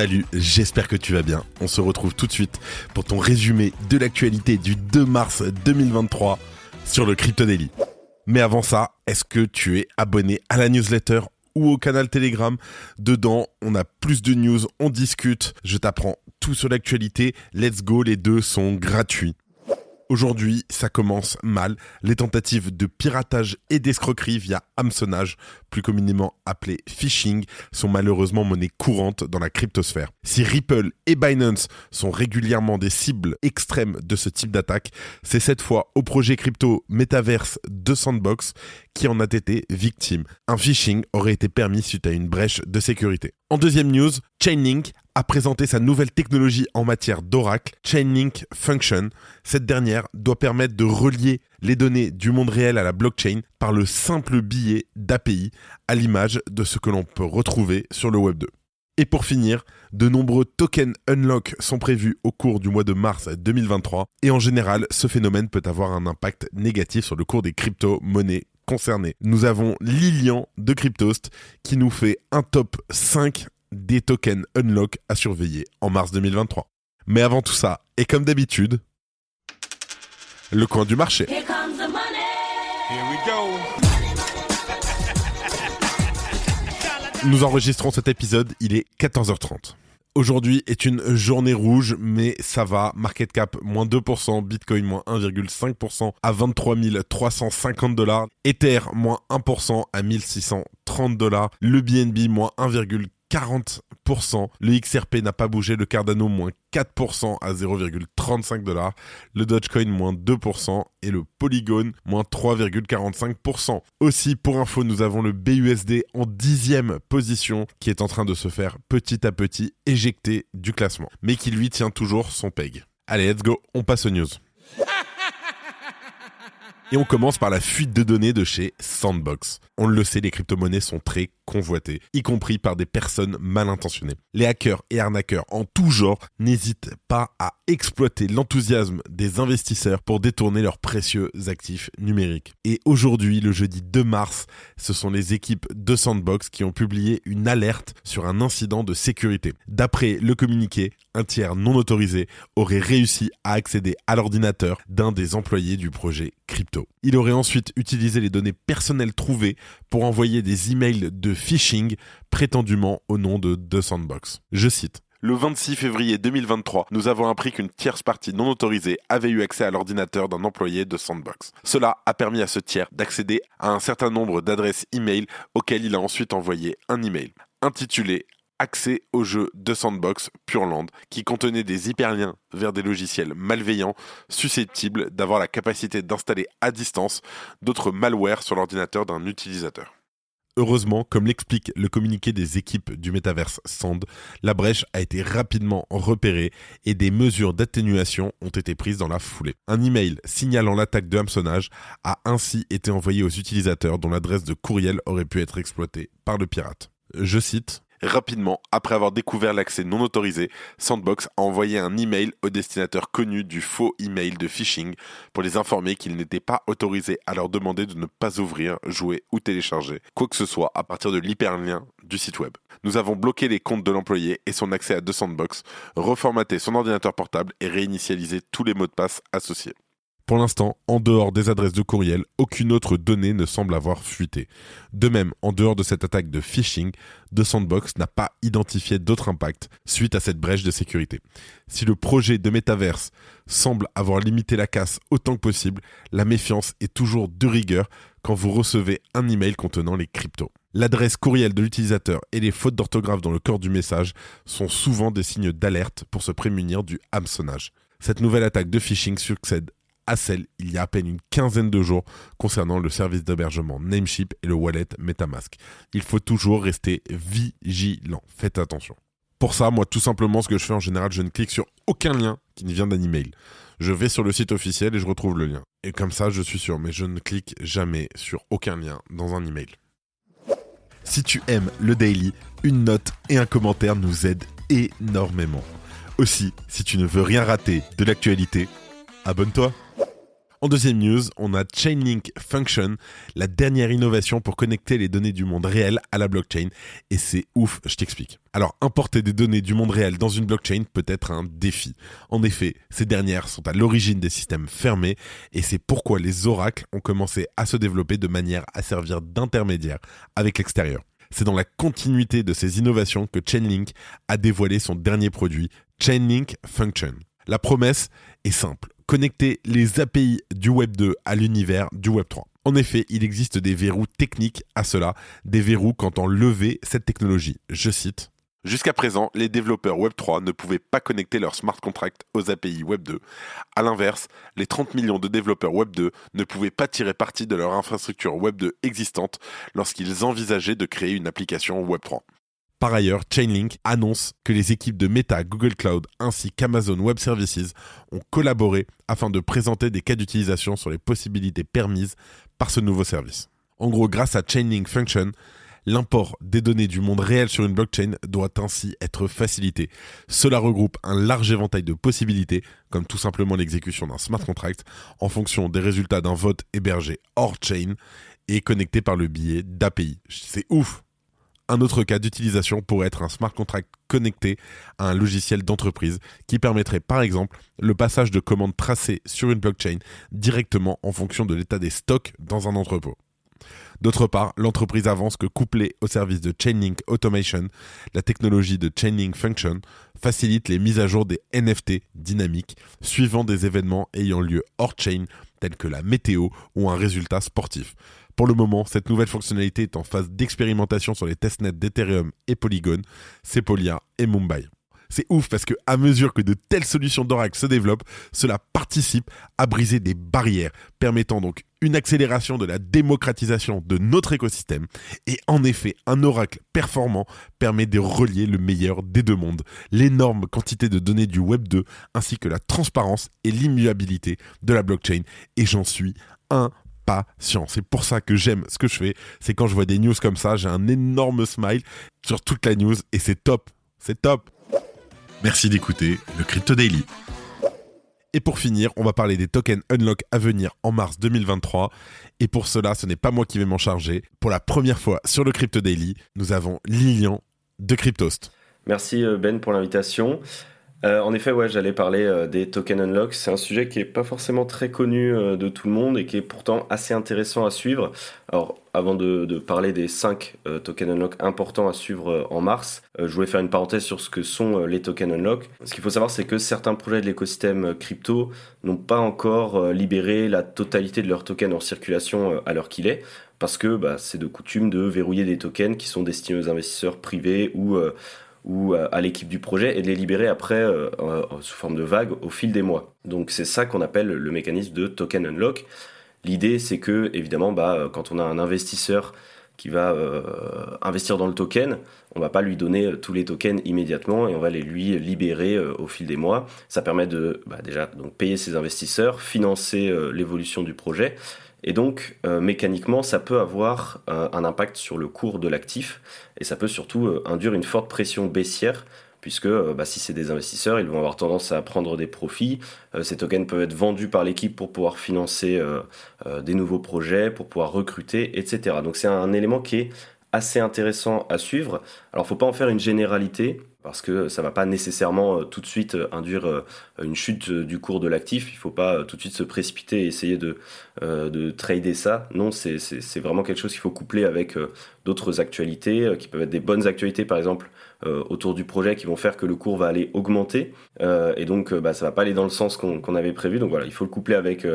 Salut, j'espère que tu vas bien. On se retrouve tout de suite pour ton résumé de l'actualité du 2 mars 2023 sur le Crypto Daily. Mais avant ça, est-ce que tu es abonné à la newsletter ou au canal Telegram? Dedans, on a plus de news, on discute, je t'apprends tout sur l'actualité. Let's go, les deux sont gratuits. Aujourd'hui, ça commence mal. Les tentatives de piratage et d'escroquerie via hameçonnage, plus communément appelé phishing, sont malheureusement monnaie courante dans la cryptosphère. Si Ripple et Binance sont régulièrement des cibles extrêmes de ce type d'attaque, c'est cette fois au projet crypto Metaverse de Sandbox qui en a été victime. Un phishing aurait été permis suite à une brèche de sécurité. En deuxième news, Chainlink a présenté sa nouvelle technologie en matière d'oracle, Chainlink Function. Cette dernière doit permettre de relier les données du monde réel à la blockchain par le simple billet d'API, à l'image de ce que l'on peut retrouver sur le Web 2. Et pour finir, de nombreux tokens unlock sont prévus au cours du mois de mars 2023 et en général, ce phénomène peut avoir un impact négatif sur le cours des crypto-monnaies concernées. Nous avons Lilian de Cryptost qui nous fait un top 5 des tokens unlock à surveiller en mars 2023. Mais avant tout ça, et comme d'habitude, le coin du marché. Here comes the money. Here we go. Nous enregistrons cet épisode, il est 14h30. Aujourd'hui est une journée rouge, mais ça va. Market cap moins 2%, Bitcoin moins 1,5% à 23 350 dollars, Ether moins 1% à 1630 dollars, le BNB moins 1,40%, le XRP n'a pas bougé, le Cardano moins 4% à 0,35 dollars, le Dogecoin moins 2% et le Polygon moins 3,45%. Aussi, pour info, nous avons le BUSD en dixième position qui est en train de se faire petit à petit éjecter du classement, mais qui lui tient toujours son peg. Allez, let's go, on passe aux news. Et on commence par la fuite de données de chez Sandbox. On le sait, les crypto-monnaies sont très convoitées, y compris par des personnes mal intentionnées. Les hackers et arnaqueurs en tout genre n'hésitent pas à exploiter l'enthousiasme des investisseurs pour détourner leurs précieux actifs numériques. Et aujourd'hui, le jeudi 2 mars, ce sont les équipes de Sandbox qui ont publié une alerte sur un incident de sécurité. D'après le communiqué, un tiers non autorisé aurait réussi à accéder à l'ordinateur d'un des employés du projet crypto. Il aurait ensuite utilisé les données personnelles trouvées pour envoyer des emails de phishing prétendument au nom de The Sandbox. Je cite. Le 26 février 2023, nous avons appris qu'une tierce partie non autorisée avait eu accès à l'ordinateur d'un employé de Sandbox. Cela a permis à ce tiers d'accéder à un certain nombre d'adresses email auxquelles il a ensuite envoyé un email intitulé accès au jeu de Sandbox Pureland qui contenait des hyperliens vers des logiciels malveillants susceptibles d'avoir la capacité d'installer à distance d'autres malwares sur l'ordinateur d'un utilisateur. Heureusement, comme l'explique le communiqué des équipes du métaverse Sand, la brèche a été rapidement repérée et des mesures d'atténuation ont été prises dans la foulée. Un email signalant l'attaque de hameçonnage a ainsi été envoyé aux utilisateurs dont l'adresse de courriel aurait pu être exploitée par le pirate. Je cite Rapidement, après avoir découvert l'accès non autorisé, Sandbox a envoyé un email au destinataire connu du faux email de phishing pour les informer qu'ils n'étaient pas autorisés à leur demander de ne pas ouvrir, jouer ou télécharger quoi que ce soit à partir de l'hyperlien du site web. Nous avons bloqué les comptes de l'employé et son accès à deux Sandbox, reformaté son ordinateur portable et réinitialisé tous les mots de passe associés. Pour l'instant, en dehors des adresses de courriel, aucune autre donnée ne semble avoir fuité. De même, en dehors de cette attaque de phishing, The Sandbox n'a pas identifié d'autres impacts suite à cette brèche de sécurité. Si le projet de métaverse semble avoir limité la casse autant que possible, la méfiance est toujours de rigueur quand vous recevez un email contenant les cryptos. L'adresse courriel de l'utilisateur et les fautes d'orthographe dans le corps du message sont souvent des signes d'alerte pour se prémunir du hameçonnage. Cette nouvelle attaque de phishing succède à celle il y a à peine une quinzaine de jours concernant le service d'hébergement Namecheap et le wallet Metamask. Il faut toujours rester vigilant. Faites attention. Pour ça, moi, tout simplement, ce que je fais en général, je ne clique sur aucun lien qui ne vient d'un email. je vais sur le site officiel et je retrouve le lien. Et comme ça, je suis sûr, mais je ne clique jamais sur aucun lien dans un email. Si tu aimes le daily, une note et un commentaire nous aident énormément. Aussi, si tu ne veux rien rater de l'actualité, abonne-toi. En deuxième news, on a Chainlink Function, la dernière innovation pour connecter les données du monde réel à la blockchain. Et c'est ouf, je t'explique. Alors, importer des données du monde réel dans une blockchain peut être un défi. En effet, ces dernières sont à l'origine des systèmes fermés et c'est pourquoi les oracles ont commencé à se développer de manière à servir d'intermédiaire avec l'extérieur. C'est dans la continuité de ces innovations que Chainlink a dévoilé son dernier produit, Chainlink Function. La promesse est simple connecter les API du Web 2 à l'univers du Web 3. En effet, il existe des verrous techniques à cela, des verrous quant on lever cette technologie. Je cite Jusqu'à présent, les développeurs Web3 ne pouvaient pas connecter leurs smart contracts aux API Web2. A l'inverse, les 30 millions de développeurs Web2 ne pouvaient pas tirer parti de leur infrastructure Web2 existante lorsqu'ils envisageaient de créer une application Web3. Par ailleurs, Chainlink annonce que les équipes de Meta, Google Cloud ainsi qu'Amazon Web Services ont collaboré afin de présenter des cas d'utilisation sur les possibilités permises par ce nouveau service. En gros, grâce à Chainlink Function, l'import des données du monde réel sur une blockchain doit ainsi être facilité. Cela regroupe un large éventail de possibilités, comme tout simplement l'exécution d'un smart contract en fonction des résultats d'un vote hébergé hors chain et connecté par le biais d'API. C'est ouf un autre cas d'utilisation pourrait être un smart contract connecté à un logiciel d'entreprise qui permettrait par exemple le passage de commandes tracées sur une blockchain directement en fonction de l'état des stocks dans un entrepôt. D'autre part, l'entreprise avance que couplée au service de Chainlink Automation, la technologie de Chainlink Function facilite les mises à jour des NFT dynamiques suivant des événements ayant lieu hors chain tels que la météo ou un résultat sportif. Pour le moment, cette nouvelle fonctionnalité est en phase d'expérimentation sur les testnets d'Ethereum et Polygon, Sepolia et Mumbai. C'est ouf parce que à mesure que de telles solutions d'Oracle se développent, cela participe à briser des barrières, permettant donc une accélération de la démocratisation de notre écosystème. Et en effet, un Oracle performant permet de relier le meilleur des deux mondes, l'énorme quantité de données du Web 2, ainsi que la transparence et l'immuabilité de la blockchain. Et j'en suis un c'est pour ça que j'aime ce que je fais. C'est quand je vois des news comme ça, j'ai un énorme smile sur toute la news et c'est top. C'est top. Merci d'écouter le Crypto Daily. Et pour finir, on va parler des tokens Unlock à venir en mars 2023. Et pour cela, ce n'est pas moi qui vais m'en charger. Pour la première fois sur le Crypto Daily, nous avons Lilian de Cryptost. Merci euh, Ben pour l'invitation. Euh, en effet, ouais, j'allais parler euh, des tokens unlock. C'est un sujet qui est pas forcément très connu euh, de tout le monde et qui est pourtant assez intéressant à suivre. Alors, avant de, parler des 5 tokens unlock importants à suivre en mars, je voulais faire une parenthèse sur ce que sont les tokens unlock. Ce qu'il faut savoir, c'est que certains projets de l'écosystème crypto n'ont pas encore libéré la totalité de leurs tokens en circulation à l'heure qu'il est parce que bah, c'est de coutume de verrouiller des tokens qui sont destinés aux investisseurs privés ou ou euh, à l'équipe du projet et de les libérer après euh, euh, sous forme de vagues au fil des mois. Donc c'est ça qu'on appelle le mécanisme de token unlock. L'idée c'est que évidemment bah, quand on a un investisseur qui va investir dans le token, on va pas lui donner tous les tokens immédiatement et on va les lui libérer au fil des mois. Ça permet de bah, déjà donc payer ses investisseurs, financer l'évolution du projet et donc, euh, mécaniquement, ça peut avoir euh, un impact sur le cours de l'actif et ça peut surtout euh, induire une forte pression baissière puisque bah, si c'est des investisseurs, ils vont avoir tendance à prendre des profits. ces tokens peuvent être vendus par l'équipe pour pouvoir financer des nouveaux projets, pour pouvoir recruter, etc. Donc c'est un, élément qui est assez intéressant à suivre. Alors, faut pas en faire une généralité parce que ça va pas nécessairement tout de suite induire une chute du cours de l'actif. Il faut pas tout de suite se précipiter et essayer de euh, de trader ça. Non, c'est vraiment quelque chose qu'il faut coupler avec euh, d'autres actualités euh, qui peuvent être des bonnes actualités, par exemple autour du projet, qui vont faire que le cours va aller augmenter. et donc, bah, ça va pas aller dans le sens qu'on avait prévu. Donc voilà, il faut le coupler avec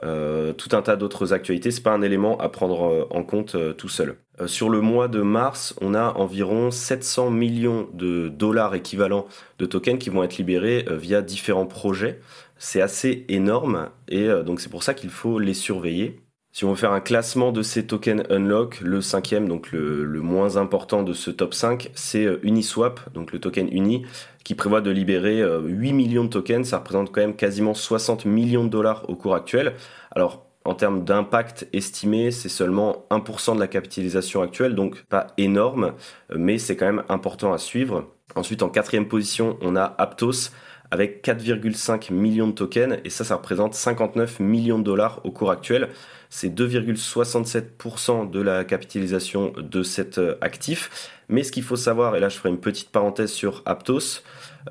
tout un tas d'autres actualités. C'est pas un élément à prendre en compte tout seul. sur le mois de mars, on a environ 700 millions de dollars équivalents de tokens qui vont être libérés via différents projets c'est assez énorme et euh, donc c'est pour ça qu'il faut les surveiller. Si on veut faire un classement de ces tokens unlock, le cinquième, donc le, moins important de ce top 5, c'est euh, Uniswap, donc le token Uni, qui prévoit de libérer 8 millions de tokens. Ça représente quand même quasiment 60 millions de dollars au cours actuel. Alors, en termes d'impact estimé, c'est seulement 1% de la capitalisation actuelle, donc pas énorme, mais c'est quand même important à suivre. Ensuite, en quatrième position, on a Aptos avec 4,5 millions de tokens, et ça, ça représente 59 millions de dollars au cours actuel. C'est 2,67% de la capitalisation de cet euh, actif. Mais ce qu'il faut savoir, et là je ferai une petite parenthèse sur Aptos,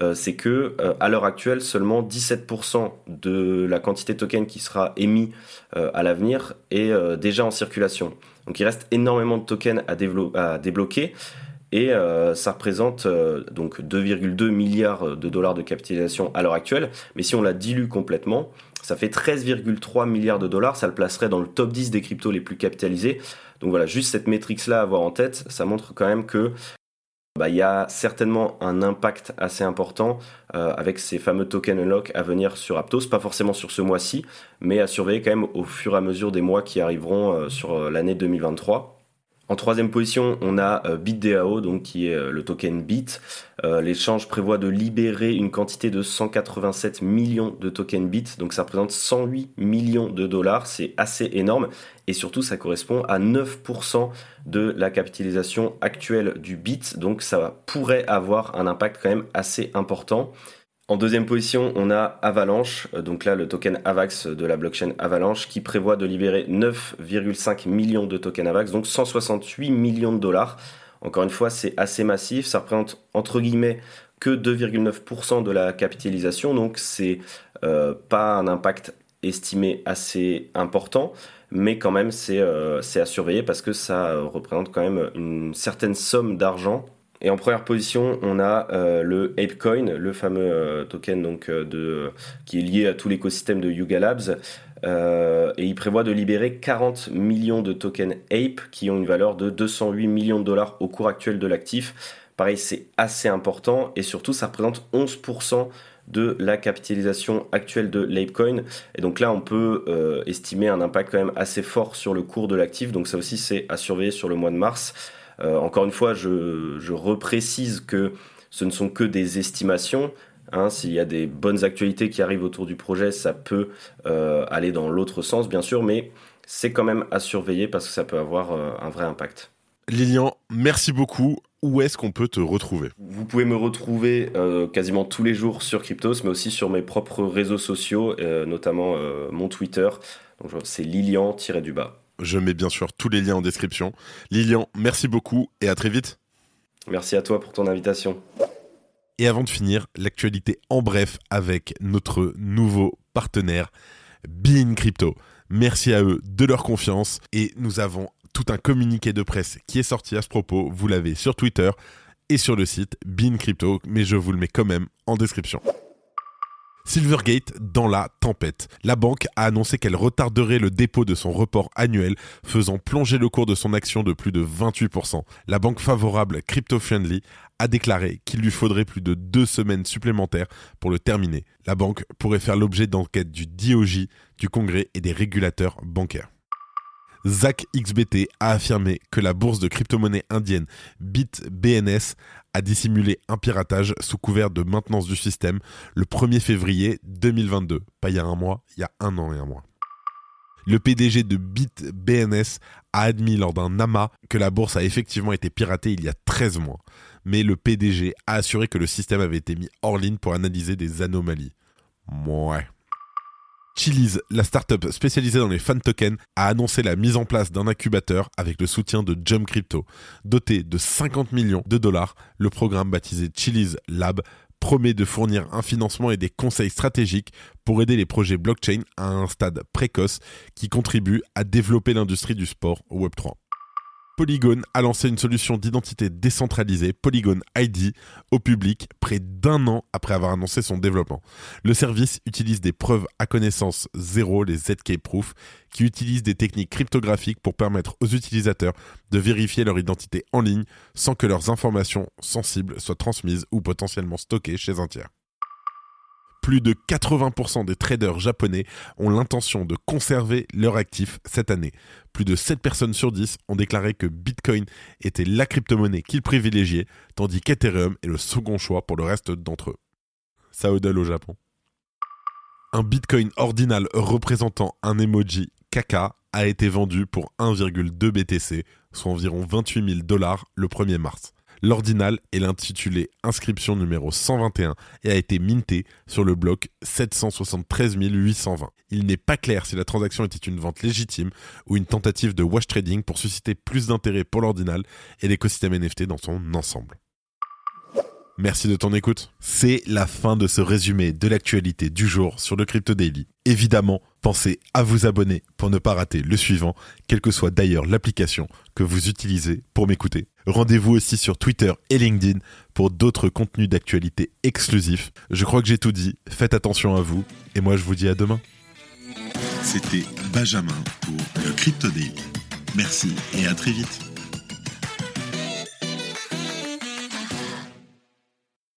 euh, c'est que euh, à l'heure actuelle, seulement 17% de la quantité de tokens qui sera émis à l'avenir est déjà en circulation. Donc il reste énormément de tokens à, débloquer et ça représente donc 2,2 milliards de dollars de capitalisation à l'heure actuelle. Mais si on la dilue complètement, ça fait 13,3 milliards de dollars. Ça le placerait dans le top 10 des cryptos les plus capitalisés. Donc voilà, juste cette métrique-là à avoir en tête, ça montre quand même que bah, il y a certainement un impact assez important euh, avec ces fameux tokens unlock à venir sur Aptos, pas forcément sur ce mois-ci, mais à surveiller quand même au fur et à mesure des mois qui arriveront sur l'année 2023. En troisième position, on a euh, BitDAO, donc qui est euh, le token Bit. Euh, l'échange prévoit de libérer une quantité de 187 millions de tokens Bit, donc ça représente 108 millions de dollars, c'est assez énorme. Et surtout, ça correspond à 9% de la capitalisation actuelle du Bit, donc ça pourrait avoir un impact quand même assez important. En deuxième position, on a Avalanche, euh, donc là le token AVAX de la blockchain Avalanche qui prévoit de libérer 9,5 millions de tokens AVAX, donc 168 millions de dollars. Encore une fois, c'est assez massif, ça représente entre guillemets que 2,9% de la capitalisation, donc c'est euh, pas un impact estimé assez important, mais quand même c'est euh, à surveiller parce que ça représente quand même une certaine somme d'argent et en première position, on a euh, le ApeCoin, le fameux euh, token donc, euh, qui est lié à tout l'écosystème de Yuga Labs. et il prévoit de libérer 40 millions de tokens Ape qui ont une valeur de 208 millions de dollars au cours actuel de l'actif. Pareil, c'est assez important et surtout, ça représente 11% de la capitalisation actuelle de l'ApeCoin. Et donc là, on peut estimer un impact quand même assez fort sur le cours de l'actif. Donc ça aussi, c'est à surveiller sur le mois de mars. Euh, encore une fois, je, je reprécise que ce ne sont que des estimations. Hein, S'il y a des bonnes actualités qui arrivent autour du projet, ça peut euh, aller dans l'autre sens, bien sûr, mais c'est quand même à surveiller parce que ça peut avoir euh, un vrai impact. Lilian, merci beaucoup. Où est-ce qu'on peut te retrouver? Vous pouvez me retrouver quasiment tous les jours sur Cryptos, mais aussi sur mes propres réseaux sociaux, notamment mon Twitter. C'est Lilian-du-bas. Je mets bien sûr tous les liens en description. Lilian, merci beaucoup et à très vite. Merci à toi pour ton invitation. Et avant de finir, l'actualité en bref avec notre nouveau partenaire, Bean Crypto. Merci à eux de leur confiance et nous avons tout un communiqué de presse qui est sorti à ce propos. Vous l'avez sur Twitter et sur le site Bean Crypto, mais je vous le mets quand même en description. Silvergate dans la tempête. La banque a annoncé qu'elle retarderait le dépôt de son report annuel, faisant plonger le cours de son action de plus de 28%. La banque favorable Crypto Friendly a déclaré qu'il lui faudrait plus de deux semaines supplémentaires pour le terminer. La banque pourrait faire l'objet d'enquêtes du DOJ, du Congrès et des régulateurs bancaires. Zach XBT a affirmé que la bourse de crypto-monnaie indienne BitBNS a dissimulé un piratage sous couvert de maintenance du système le 1er février 2022. Pas il y a un mois, il y a un an et un mois. Le PDG de BitBNS a admis lors d'un AMA que la bourse a effectivement été piratée il y a 13 mois. Mais le PDG a assuré que le système avait été mis hors ligne pour analyser des anomalies. Ouais. Chiliz, la startup spécialisée dans les fan tokens, a annoncé la mise en place d'un incubateur avec le soutien de Jump Crypto. Doté de 50 millions de dollars, le programme baptisé Chiliz Lab promet de fournir un financement et des conseils stratégiques pour aider les projets blockchain à un stade précoce qui contribue à développer l'industrie du sport Web3. Polygon a lancé une solution d'identité décentralisée, Polygon ID, au public près d'un an après avoir annoncé son développement. Le service utilise des preuves à connaissance zéro, les ZK Proof, qui utilisent des techniques cryptographiques pour permettre aux utilisateurs de vérifier leur identité en ligne sans que leurs informations sensibles soient transmises ou potentiellement stockées chez un tiers. Plus de 80% des traders japonais ont l'intention de conserver leurs actifs cette année. Plus de 7 personnes sur 10 ont déclaré que Bitcoin était la crypto-monnaie qu'ils privilégiaient, tandis qu'Ethereum est le second choix pour le reste d'entre eux. Saudal au Japon. Un Bitcoin ordinal représentant un emoji caca a été vendu pour 1,2 BTC, soit environ 28 000 dollars le 1er mars. L'ordinal est l'intitulé inscription numéro 121 et a été minté sur le bloc 773 820. Il n'est pas clair si la transaction était une vente légitime ou une tentative de wash trading pour susciter plus d'intérêt pour l'ordinal et l'écosystème NFT dans son ensemble. Merci de ton écoute. C'est la fin de ce résumé de l'actualité du jour sur le Crypto Daily. Évidemment, pensez à vous abonner pour ne pas rater le suivant, quelle que soit d'ailleurs l'application que vous utilisez pour m'écouter. Rendez-vous aussi sur Twitter et LinkedIn pour d'autres contenus d'actualité exclusifs. Je crois que j'ai tout dit, faites attention à vous, et moi je vous dis à demain. C'était Benjamin pour le Crypto Daily. Merci et à très vite.